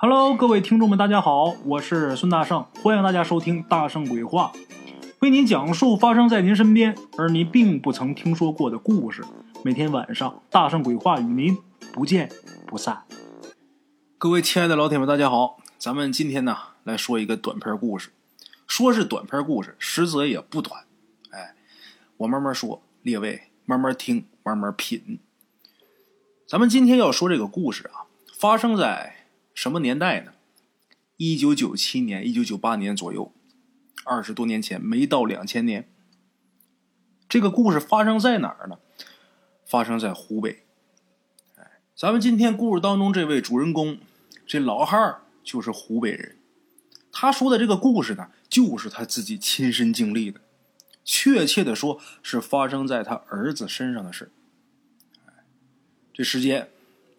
Hello，各位听众们，大家好，我是孙大圣，欢迎大家收听《大圣鬼话》，为您讲述发生在您身边而您并不曾听说过的故事。每天晚上，《大圣鬼话》与您不见不散。各位亲爱的老铁们，大家好，咱们今天呢来说一个短篇故事。说是短篇故事，实则也不短。哎，我慢慢说，列位慢慢听，慢慢品。咱们今天要说这个故事啊，发生在。什么年代呢？一九九七年、一九九八年左右，二十多年前，没到两千年。这个故事发生在哪儿呢？发生在湖北。咱们今天故事当中这位主人公，这老汉儿就是湖北人。他说的这个故事呢，就是他自己亲身经历的，确切的说，是发生在他儿子身上的事这时间，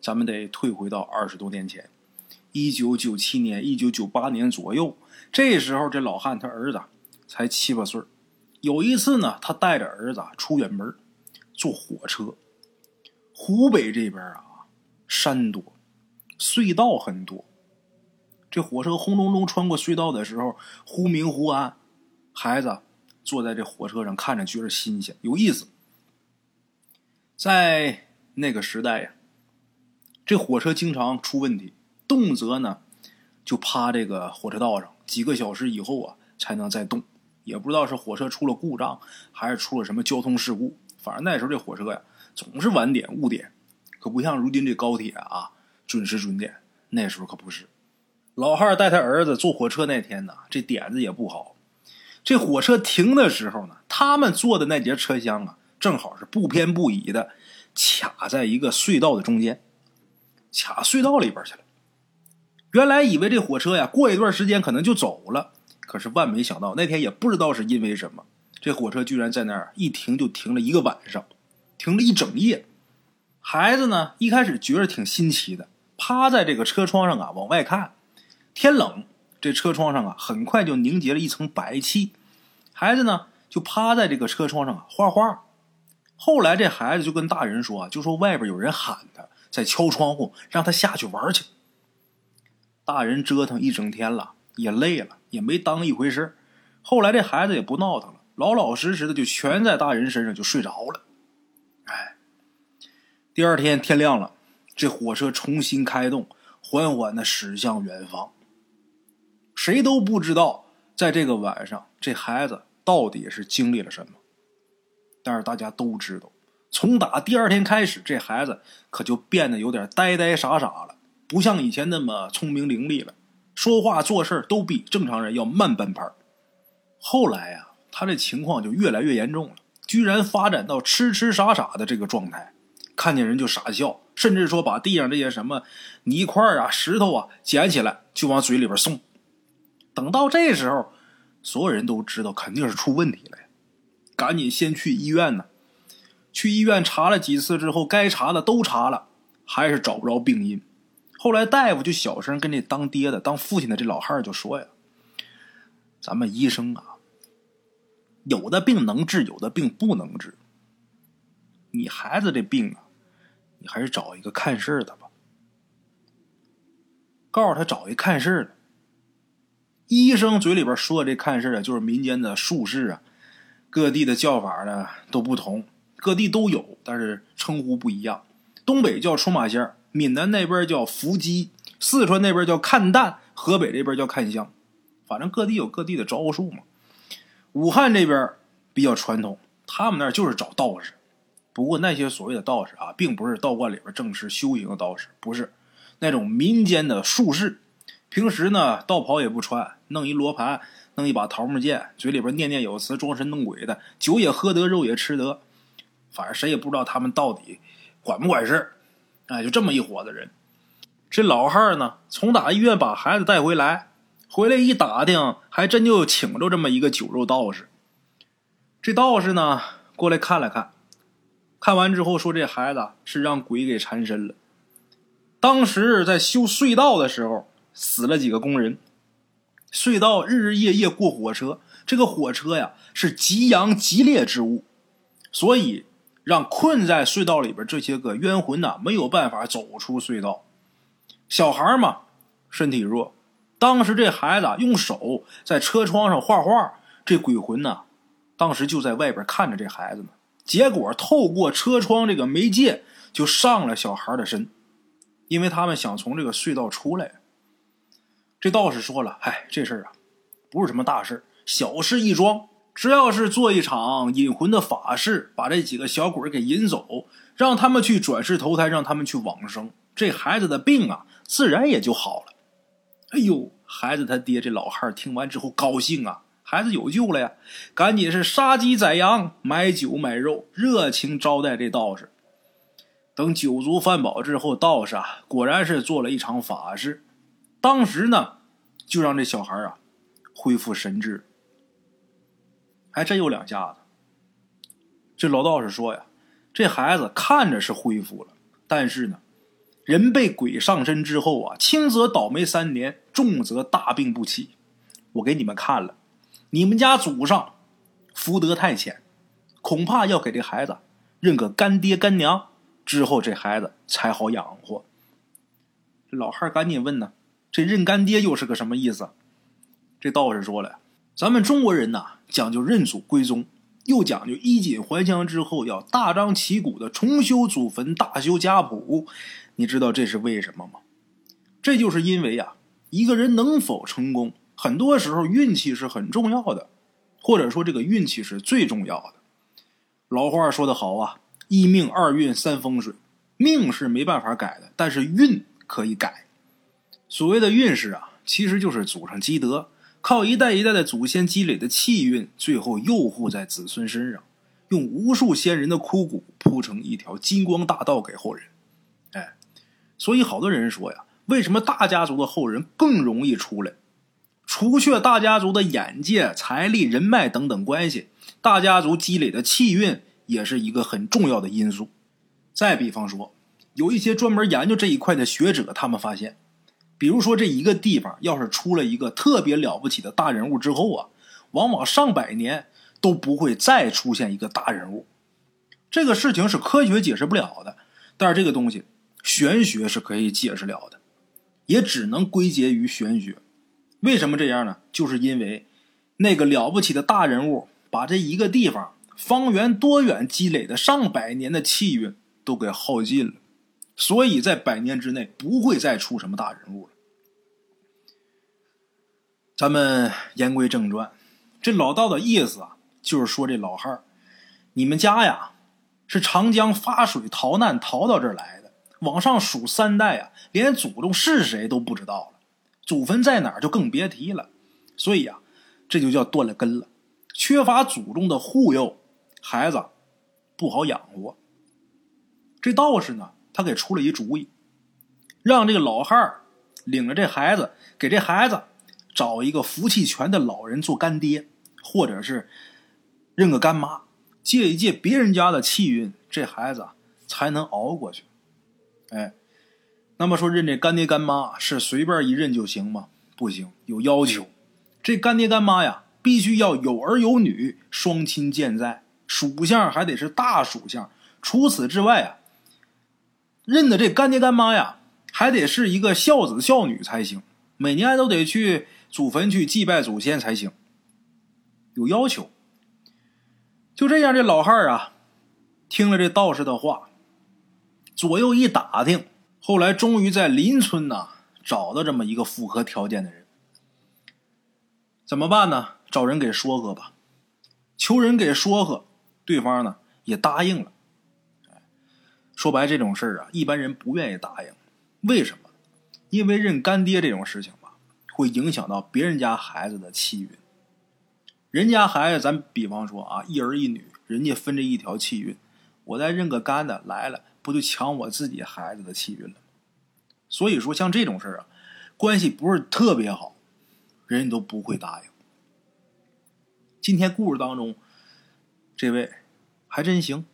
咱们得退回到二十多年前。一九九七年、一九九八年左右，这时候这老汉他儿子才七八岁有一次呢，他带着儿子出远门，坐火车。湖北这边啊，山多，隧道很多。这火车轰隆隆穿过隧道的时候，忽明忽暗。孩子坐在这火车上看着觉得新鲜有意思。在那个时代呀，这火车经常出问题。动则呢，就趴这个火车道上，几个小时以后啊，才能再动。也不知道是火车出了故障，还是出了什么交通事故。反正那时候这火车呀，总是晚点、误点，可不像如今这高铁啊，准时准点。那时候可不是。老汉带他儿子坐火车那天呢，这点子也不好。这火车停的时候呢，他们坐的那节车厢啊，正好是不偏不倚的，卡在一个隧道的中间，卡隧道里边去了。原来以为这火车呀，过一段时间可能就走了，可是万没想到，那天也不知道是因为什么，这火车居然在那儿一停就停了一个晚上，停了一整夜。孩子呢，一开始觉得挺新奇的，趴在这个车窗上啊往外看。天冷，这车窗上啊很快就凝结了一层白气。孩子呢就趴在这个车窗上啊画画。后来这孩子就跟大人说啊，就说外边有人喊他，在敲窗户，让他下去玩去。大人折腾一整天了，也累了，也没当一回事后来这孩子也不闹腾了，老老实实的就全在大人身上就睡着了。哎，第二天天亮了，这火车重新开动，缓缓的驶向远方。谁都不知道，在这个晚上，这孩子到底是经历了什么。但是大家都知道，从打第二天开始，这孩子可就变得有点呆呆傻傻了。不像以前那么聪明伶俐了，说话做事都比正常人要慢半拍。后来呀，他这情况就越来越严重了，居然发展到痴痴傻傻的这个状态，看见人就傻笑，甚至说把地上这些什么泥块啊、石头啊捡起来就往嘴里边送。等到这时候，所有人都知道肯定是出问题了呀，赶紧先去医院呢。去医院查了几次之后，该查的都查了，还是找不着病因。后来大夫就小声跟这当爹的、当父亲的这老汉就说呀：“咱们医生啊，有的病能治，有的病不能治。你孩子这病啊，你还是找一个看事的吧。告诉他找一看事的。医生嘴里边说的这看事的，就是民间的术士啊，各地的叫法呢都不同，各地都有，但是称呼不一样。东北叫出马仙儿。”闽南那边叫伏击，四川那边叫看淡，河北这边叫看香，反正各地有各地的招数嘛。武汉这边比较传统，他们那就是找道士。不过那些所谓的道士啊，并不是道观里边正式修行的道士，不是那种民间的术士。平时呢，道袍也不穿，弄一罗盘，弄一把桃木剑，嘴里边念念有词，装神弄鬼的，酒也喝得，肉也吃得，反正谁也不知道他们到底管不管事哎，就这么一伙子人，这老汉呢，从打医院把孩子带回来，回来一打听，还真就请着这么一个酒肉道士。这道士呢，过来看了看，看完之后说：“这孩子是让鬼给缠身了。当时在修隧道的时候，死了几个工人。隧道日日夜夜过火车，这个火车呀是极阳极烈之物，所以。”让困在隧道里边这些个冤魂呐没有办法走出隧道。小孩嘛，身体弱。当时这孩子用手在车窗上画画，这鬼魂呢，当时就在外边看着这孩子呢。结果透过车窗这个媒介，就上了小孩的身，因为他们想从这个隧道出来。这道士说了：“哎，这事儿啊，不是什么大事小事一桩。只要是做一场引魂的法事，把这几个小鬼给引走，让他们去转世投胎，让他们去往生，这孩子的病啊，自然也就好了。”哎呦，孩子他爹这老汉听完之后高兴啊，孩子有救了呀！赶紧是杀鸡宰羊，买酒买肉，热情招待这道士。等酒足饭饱之后，道士啊，果然是做了一场法事。当时呢，就让这小孩啊恢复神智，还真有两下子。这老道士说呀，这孩子看着是恢复了，但是呢，人被鬼上身之后啊，轻则倒霉三年，重则大病不起。我给你们看了，你们家祖上福德太浅，恐怕要给这孩子认个干爹干娘，之后这孩子才好养活。老汉赶紧问呢。这认干爹又是个什么意思？这道士说了，咱们中国人呐讲究认祖归宗，又讲究衣锦还乡之后要大张旗鼓的重修祖坟、大修家谱。你知道这是为什么吗？这就是因为啊，一个人能否成功，很多时候运气是很重要的，或者说这个运气是最重要的。老话说得好啊，一命二运三风水，命是没办法改的，但是运可以改。所谓的运势啊，其实就是祖上积德，靠一代一代的祖先积累的气运，最后佑护在子孙身上，用无数先人的枯骨铺成一条金光大道给后人。哎，所以好多人说呀，为什么大家族的后人更容易出来？除却大家族的眼界、财力、人脉等等关系，大家族积累的气运也是一个很重要的因素。再比方说，有一些专门研究这一块的学者，他们发现。比如说，这一个地方要是出了一个特别了不起的大人物之后啊，往往上百年都不会再出现一个大人物。这个事情是科学解释不了的，但是这个东西玄学是可以解释了的，也只能归结于玄学。为什么这样呢？就是因为那个了不起的大人物把这一个地方方圆多远积累的上百年的气运都给耗尽了。所以在百年之内不会再出什么大人物。咱们言归正传，这老道的意思啊，就是说这老汉儿，你们家呀是长江发水逃难逃到这儿来的，往上数三代啊，连祖宗是谁都不知道了，祖坟在哪儿就更别提了。所以呀，这就叫断了根了，缺乏祖宗的护佑，孩子不好养活。这道士呢？他给出了一主意，让这个老汉儿领着这孩子，给这孩子找一个福气全的老人做干爹，或者是认个干妈，借一借别人家的气运，这孩子才能熬过去。哎，那么说认这干爹干妈是随便一认就行吗？不行，有要求。这干爹干妈呀，必须要有儿有女，双亲健在，属相还得是大属相。除此之外啊。认的这干爹干妈呀，还得是一个孝子孝女才行，每年都得去祖坟去祭拜祖先才行，有要求。就这样，这老汉儿啊，听了这道士的话，左右一打听，后来终于在邻村呐找到这么一个符合条件的人。怎么办呢？找人给说和吧，求人给说和，对方呢也答应了。说白这种事儿啊，一般人不愿意答应。为什么？因为认干爹这种事情，会影响到别人家孩子的气运。人家孩子，咱比方说啊，一儿一女，人家分这一条气运，我再认个干的来了，不就抢我自己孩子的气运了？所以说，像这种事儿啊，关系不是特别好，人家都不会答应。今天故事当中，这位还真行，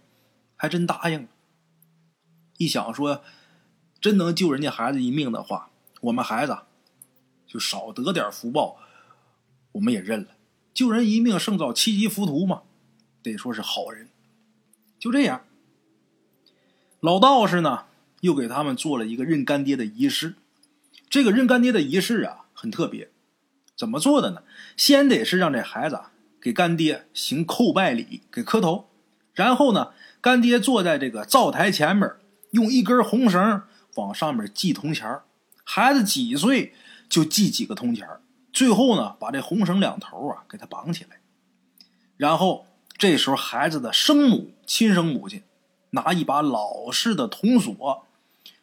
还真答应。一想说，真能救人家孩子一命的话，我们孩子就少得点福报，我们也认了。救人一命胜造七级浮屠嘛，得说是好人。就这样，老道士呢又给他们做了一个认干爹的仪式，这个认干爹的仪式啊，很特别。怎么做的呢？先得是让这孩子给干爹行叩拜礼，给磕头。然后呢，干爹坐在这个灶台前面，用一根红绳往上面系铜钱孩子几岁就系几个铜钱最后呢，把这红绳两头啊给他绑起来。然后这时候，孩子的生母亲生母亲拿一把老式的铜锁，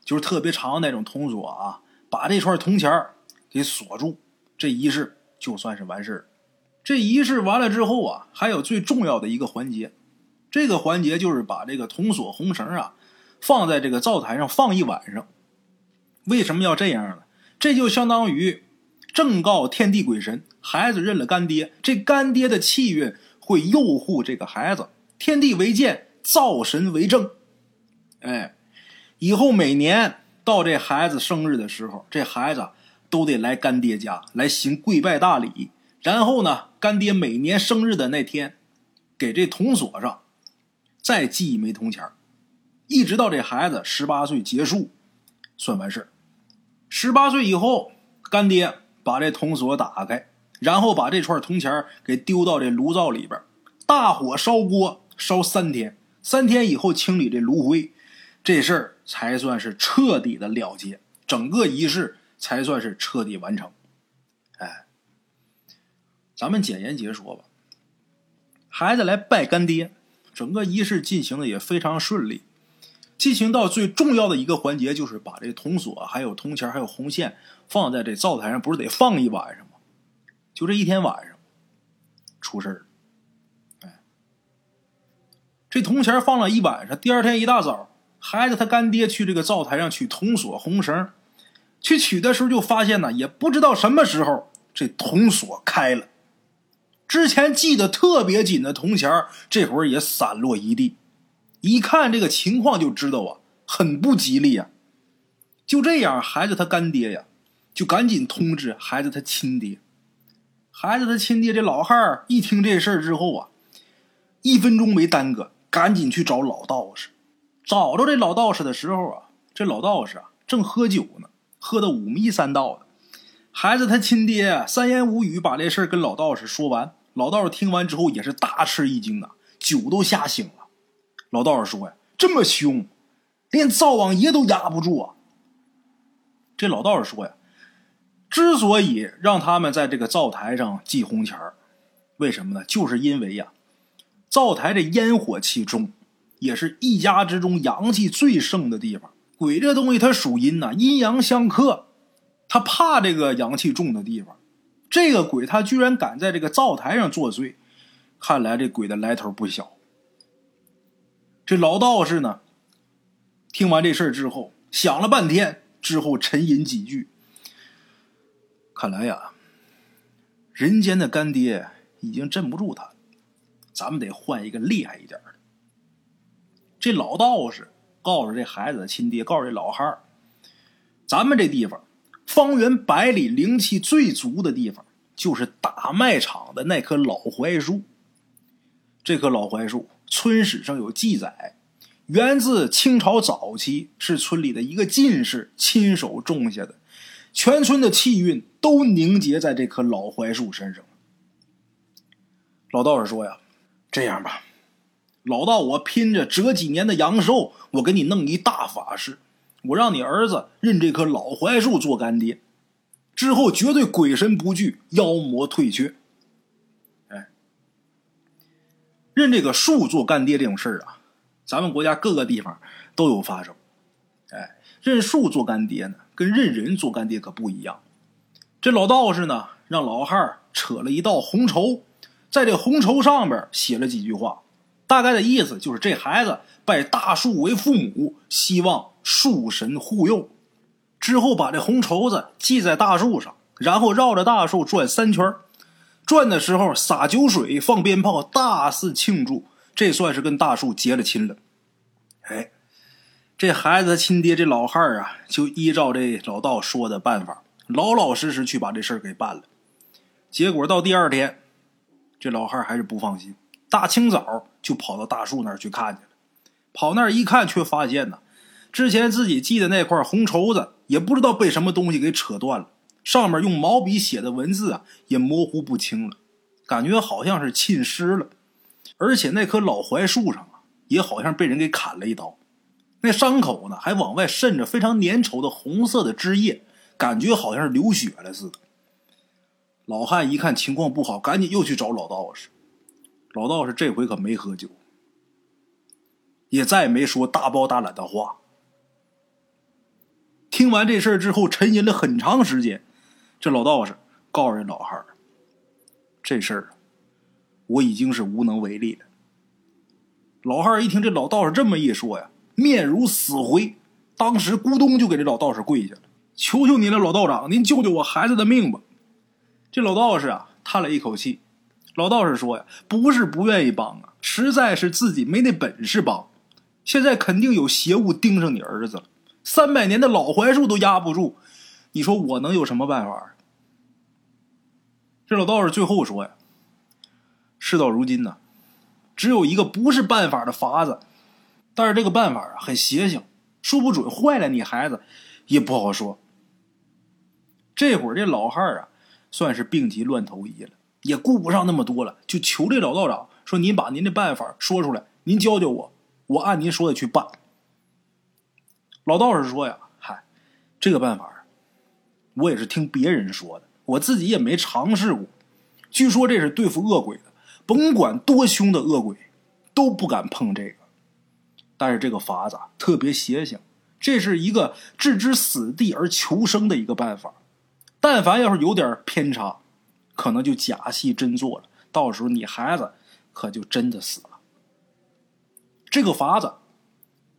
就是特别长的那种铜锁啊，把这串铜钱给锁住。这仪式就算是完事。这仪式完了之后啊，还有最重要的一个环节，这个环节就是把这个铜锁红绳啊放在这个灶台上放一晚上。为什么要这样呢？这就相当于正告天地鬼神，孩子认了干爹，这干爹的气运会佑护这个孩子。天地为鉴，灶神为证。哎，以后每年到这孩子生日的时候，这孩子。都得来干爹家来行跪拜大礼，然后呢，干爹每年生日的那天，给这铜锁上再系一枚铜钱一直到这孩子十八岁结束，算完事十八岁以后，干爹把这铜锁打开，然后把这串铜钱给丢到这炉灶里边，大火烧锅烧三天，三天以后清理这炉灰，这事儿才算是彻底的了结，整个仪式。才算是彻底完成，哎，咱们简言结说吧。孩子来拜干爹，整个仪式进行的也非常顺利。进行到最重要的一个环节，就是把这铜锁、还有铜钱、还有红线放在这灶台上，不是得放一晚上吗？就这一天晚上，出事儿哎，这铜钱放了一晚上，第二天一大早，孩子他干爹去这个灶台上取铜锁、红绳。去取的时候就发现呢，也不知道什么时候这铜锁开了，之前系的特别紧的铜钱这会儿也散落一地。一看这个情况就知道啊，很不吉利呀。就这样，孩子他干爹呀，就赶紧通知孩子他亲爹。孩子他亲爹这老汉儿一听这事儿之后啊，一分钟没耽搁，赶紧去找老道士。找着这老道士的时候啊，这老道士啊正喝酒呢。喝的五迷三道的，孩子他亲爹三言五语把这事儿跟老道士说完。老道士听完之后也是大吃一惊啊，酒都吓醒了。老道士说呀：“这么凶，连灶王爷都压不住啊！”这老道士说呀：“之所以让他们在这个灶台上系红钱儿，为什么呢？就是因为呀，灶台这烟火气重，也是一家之中阳气最盛的地方。”鬼这东西它属阴呐，阴阳相克，他怕这个阳气重的地方。这个鬼他居然敢在这个灶台上作祟，看来这鬼的来头不小。这老道士呢，听完这事儿之后，想了半天，之后沉吟几句。看来呀，人间的干爹已经镇不住他，咱们得换一个厉害一点的。这老道士。告诉这孩子的亲爹，告诉这老汉儿，咱们这地方方圆百里灵气最足的地方，就是大卖场的那棵老槐树。这棵老槐树，村史上有记载，源自清朝早期，是村里的一个进士亲手种下的，全村的气运都凝结在这棵老槐树身上。老道士说呀：“这样吧。”老道，我拼着折几年的阳寿，我给你弄一大法事，我让你儿子认这棵老槐树做干爹，之后绝对鬼神不惧，妖魔退却。哎，认这个树做干爹这种事儿啊，咱们国家各个地方都有发生。哎，认树做干爹呢，跟认人做干爹可不一样。这老道士呢，让老汉扯了一道红绸，在这红绸上边写了几句话。大概的意思就是，这孩子拜大树为父母，希望树神护佑。之后把这红绸子系在大树上，然后绕着大树转三圈转的时候撒酒水、放鞭炮，大肆庆祝。这算是跟大树结了亲了。哎，这孩子亲爹这老汉啊，就依照这老道说的办法，老老实实去把这事儿给办了。结果到第二天，这老汉还是不放心。大清早就跑到大树那儿去看去了，跑那儿一看，却发现呢，之前自己系的那块红绸子也不知道被什么东西给扯断了，上面用毛笔写的文字啊也模糊不清了，感觉好像是浸湿了。而且那棵老槐树上啊，也好像被人给砍了一刀，那伤口呢还往外渗着非常粘稠的红色的汁液，感觉好像是流血了似的。老汉一看情况不好，赶紧又去找老道士。老道士这回可没喝酒，也再没说大包大揽的话。听完这事儿之后，沉吟了很长时间。这老道士告诉这老汉儿：“这事儿我已经是无能为力了。”老汉儿一听这老道士这么一说呀，面如死灰，当时咕咚就给这老道士跪下了：“求求您了，老道长，您救救我孩子的命吧！”这老道士啊，叹了一口气。老道士说呀：“不是不愿意帮啊，实在是自己没那本事帮。现在肯定有邪物盯上你儿子了。”三百年的老槐树都压不住，你说我能有什么办法？这老道士最后说呀：“事到如今呢，只有一个不是办法的法子，但是这个办法啊很邪性，说不准坏了你孩子也不好说。”这会儿这老汉儿啊，算是病急乱投医了，也顾不上那么多了，就求这老道长说：“您把您的办法说出来，您教教我，我按您说的去办。”老道士说呀：“嗨，这个办法，我也是听别人说的，我自己也没尝试过。据说这是对付恶鬼的，甭管多凶的恶鬼，都不敢碰这个。但是这个法子特别邪性，这是一个置之死地而求生的一个办法。但凡要是有点偏差，可能就假戏真做了，到时候你孩子可就真的死了。这个法子。”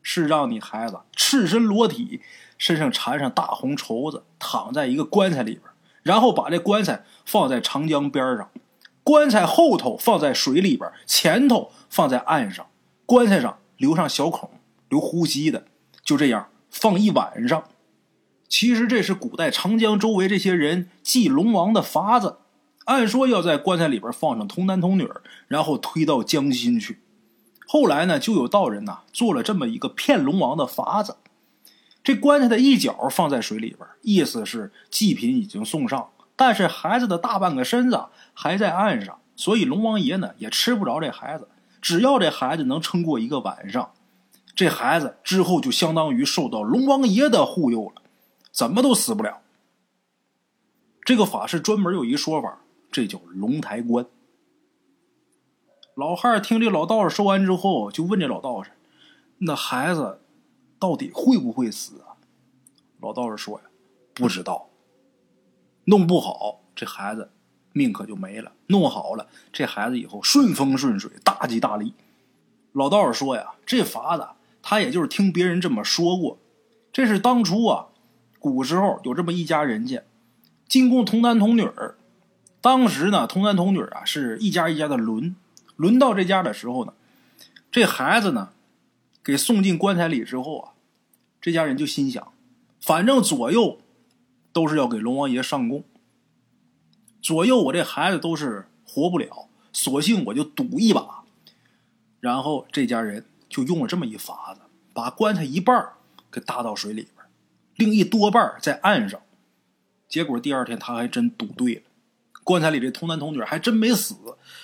是让你孩子赤身裸体，身上缠上大红绸子，躺在一个棺材里边，然后把这棺材放在长江边上，棺材后头放在水里边，前头放在岸上，棺材上留上小孔，留呼吸的，就这样放一晚上。其实这是古代长江周围这些人祭龙王的法子，按说要在棺材里边放上童男童女，然后推到江心去。后来呢，就有道人呐做了这么一个骗龙王的法子。这棺材的一角放在水里边，意思是祭品已经送上，但是孩子的大半个身子还在岸上，所以龙王爷呢也吃不着这孩子。只要这孩子能撑过一个晚上，这孩子之后就相当于受到龙王爷的护佑了，怎么都死不了。这个法事专门有一说法，这叫龙台棺。老汉听这老道士说完之后，就问这老道士：“那孩子到底会不会死啊？”老道士说：“呀，不知道。弄不好这孩子命可就没了；弄好了，这孩子以后顺风顺水，大吉大利。”老道士说：“呀，这法子他也就是听别人这么说过。这是当初啊，古时候有这么一家人家，进贡童男童女儿。当时呢，童男童女啊是一家一家的轮。”轮到这家的时候呢，这孩子呢，给送进棺材里之后啊，这家人就心想，反正左右都是要给龙王爷上供，左右我这孩子都是活不了，索性我就赌一把。然后这家人就用了这么一法子，把棺材一半给搭到水里边，另一多半在岸上。结果第二天他还真赌对了。棺材里这童男童女还真没死，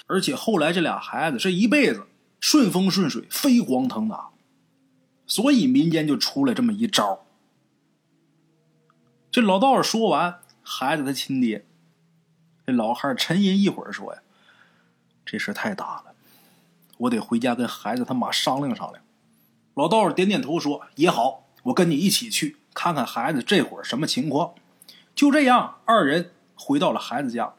而且后来这俩孩子这一辈子顺风顺水，飞黄腾达，所以民间就出了这么一招。这老道士说完，孩子他亲爹，这老汉沉吟一会儿说呀：“这事太大了，我得回家跟孩子他妈商量商量。”老道士点点头说：“也好，我跟你一起去看看孩子这会儿什么情况。”就这样，二人回到了孩子家。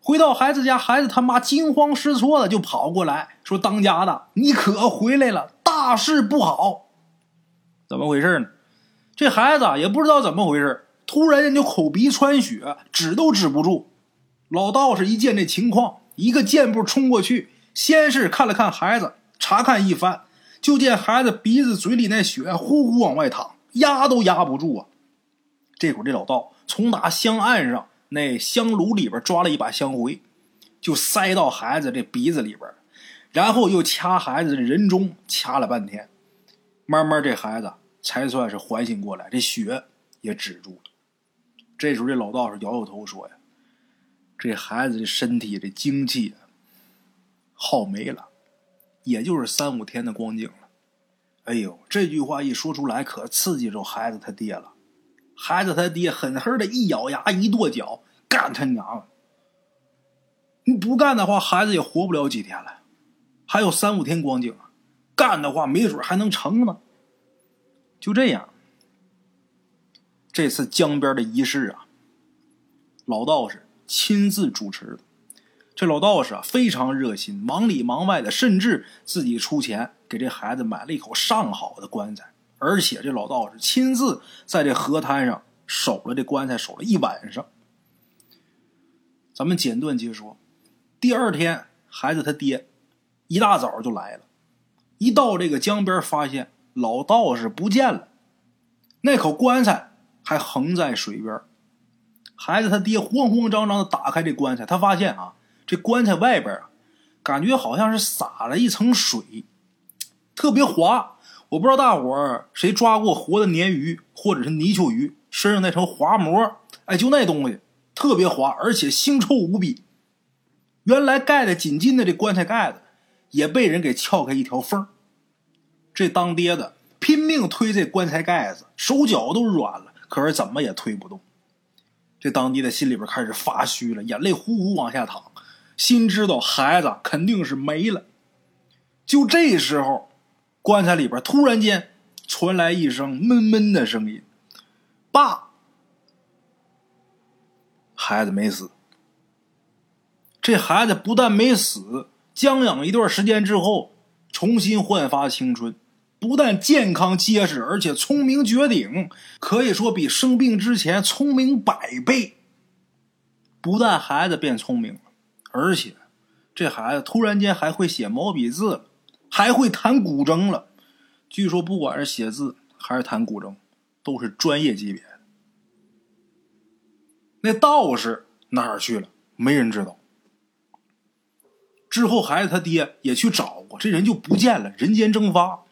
回到孩子家，孩子他妈惊慌失措的就跑过来，说：“当家的，你可回来了，大事不好！怎么回事呢？”这孩子也不知道怎么回事，突然间就口鼻穿血，止都止不住。老道士一见这情况，一个箭步冲过去，先是看了看孩子，查看一番，就见孩子鼻子、嘴里那血呼呼往外淌，压都压不住啊！这会儿这老道从打香案上。那香炉里边抓了一把香灰，就塞到孩子这鼻子里边，然后又掐孩子的人中，掐了半天，慢慢这孩子才算是缓醒过来，这血也止住了。这时候，这老道士摇摇头说：“呀，这孩子的身体这精气耗没了，也就是三五天的光景了。”哎呦，这句话一说出来，可刺激着孩子他爹了。孩子他爹狠狠的一咬牙，一跺脚，干他娘！你不干的话，孩子也活不了几天了，还有三五天光景！干的话，没准还能成呢。就这样，这次江边的仪式啊，老道士亲自主持的。这老道士啊，非常热心，忙里忙外的，甚至自己出钱给这孩子买了一口上好的棺材。而且这老道士亲自在这河滩上守了这棺材，守了一晚上。咱们简短接说，第二天孩子他爹一大早就来了，一到这个江边，发现老道士不见了，那口棺材还横在水边。孩子他爹慌慌张张的打开这棺材，他发现啊，这棺材外边啊，感觉好像是撒了一层水，特别滑。我不知道大伙儿谁抓过活的鲶鱼或者是泥鳅鱼身上那层滑膜，哎，就那东西特别滑，而且腥臭无比。原来盖的紧紧的这棺材盖子也被人给撬开一条缝这当爹的拼命推这棺材盖子，手脚都软了，可是怎么也推不动。这当爹的心里边开始发虚了，眼泪呼呼往下淌，心知道孩子肯定是没了。就这时候。棺材里边突然间传来一声闷闷的声音：“爸，孩子没死。这孩子不但没死，将养一段时间之后，重新焕发青春，不但健康结实，而且聪明绝顶，可以说比生病之前聪明百倍。不但孩子变聪明了，而且这孩子突然间还会写毛笔字了。”还会弹古筝了，据说不管是写字还是弹古筝，都是专业级别的。那道士哪儿去了？没人知道。之后孩子他爹也去找过，这人就不见了，人间蒸发。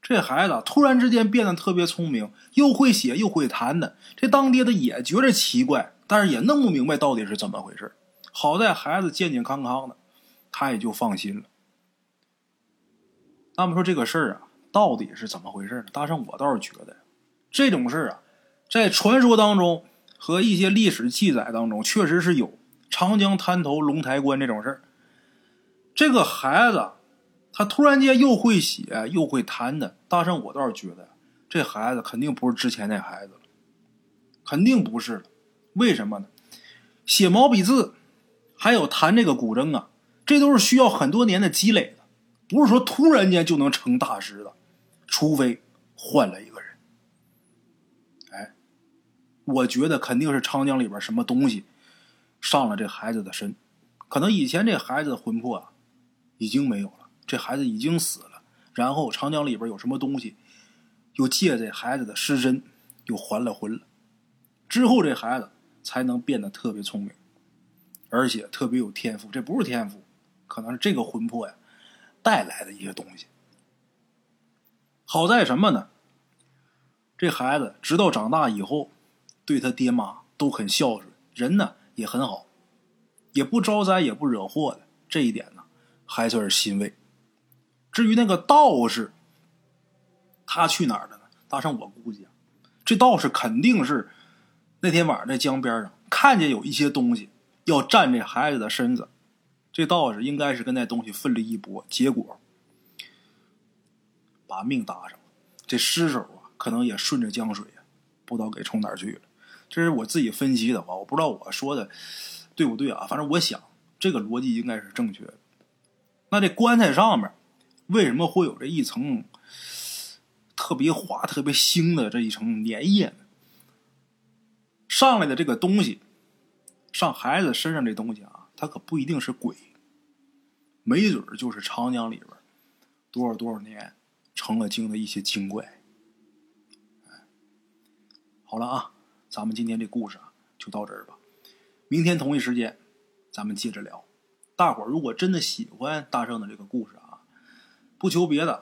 这孩子突然之间变得特别聪明，又会写又会弹的。这当爹的也觉着奇怪，但是也弄不明白到底是怎么回事。好在孩子健健康康的，他也就放心了。那么说这个事儿啊，到底是怎么回事呢？大圣，我倒是觉得，这种事儿啊，在传说当中和一些历史记载当中，确实是有长江滩头龙台关这种事儿。这个孩子，他突然间又会写又会弹的。大圣，我倒是觉得，这孩子肯定不是之前那孩子了，肯定不是了。为什么呢？写毛笔字，还有弹这个古筝啊，这都是需要很多年的积累的。不是说突然间就能成大师的，除非换了一个人。哎，我觉得肯定是长江里边什么东西上了这孩子的身，可能以前这孩子的魂魄啊已经没有了，这孩子已经死了，然后长江里边有什么东西又借这孩子的尸身又还了魂了，之后这孩子才能变得特别聪明，而且特别有天赋。这不是天赋，可能是这个魂魄呀。带来的一些东西，好在什么呢？这孩子直到长大以后，对他爹妈都很孝顺，人呢也很好，也不招灾也不惹祸的，这一点还算是欣慰。至于那个道士，他去哪儿了呢？大圣，我估计啊，这道士肯定是那天晚上在江边上看见有一些东西要占这孩子的身子。这道士应该是跟那东西奋力一搏，结果把命搭上了。这尸首啊，可能也顺着江水啊，不知道给冲哪儿去了。这是我自己分析的话，我不知道我说的对不对啊？反正我想这个逻辑应该是正确的。那这棺材上面为什么会有这一层特别滑、特别腥的这一层粘液呢？上来的这个东西，上孩子身上这东西啊，它可不一定是鬼。没准就是长江里边多少多少年成了精的一些精怪。好了啊，咱们今天这故事就到这儿吧。明天同一时间咱们接着聊。大伙儿如果真的喜欢大圣的这个故事啊，不求别的，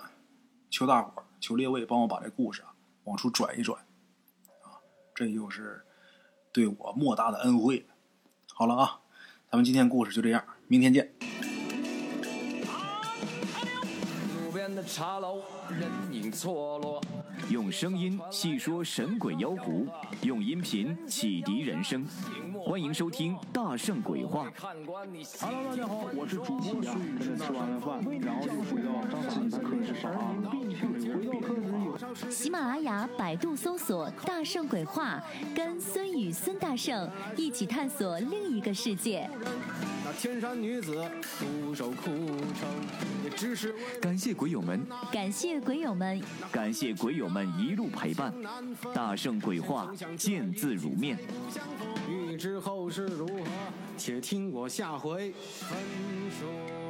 求大伙儿求列位帮我把这故事啊往出转一转，啊，这就是对我莫大的恩惠了。好了啊，咱们今天故事就这样，明天见。路边的茶楼，人影错落。用声音细说神鬼妖狐，用音频启迪人生。欢迎收听《大圣鬼话》。Hello，大家好，我是主播孙宇，吃完了饭，然后就回到自己的课室上喜马拉雅、百度搜索“大圣鬼话”，跟孙宇、孙大圣一起探索另一个世界。那天山女子独守空城，也只是为感谢鬼友们，感谢鬼友们，感谢鬼友们一路陪伴。大圣鬼话，见字如面。知后事如何，且听我下回分说。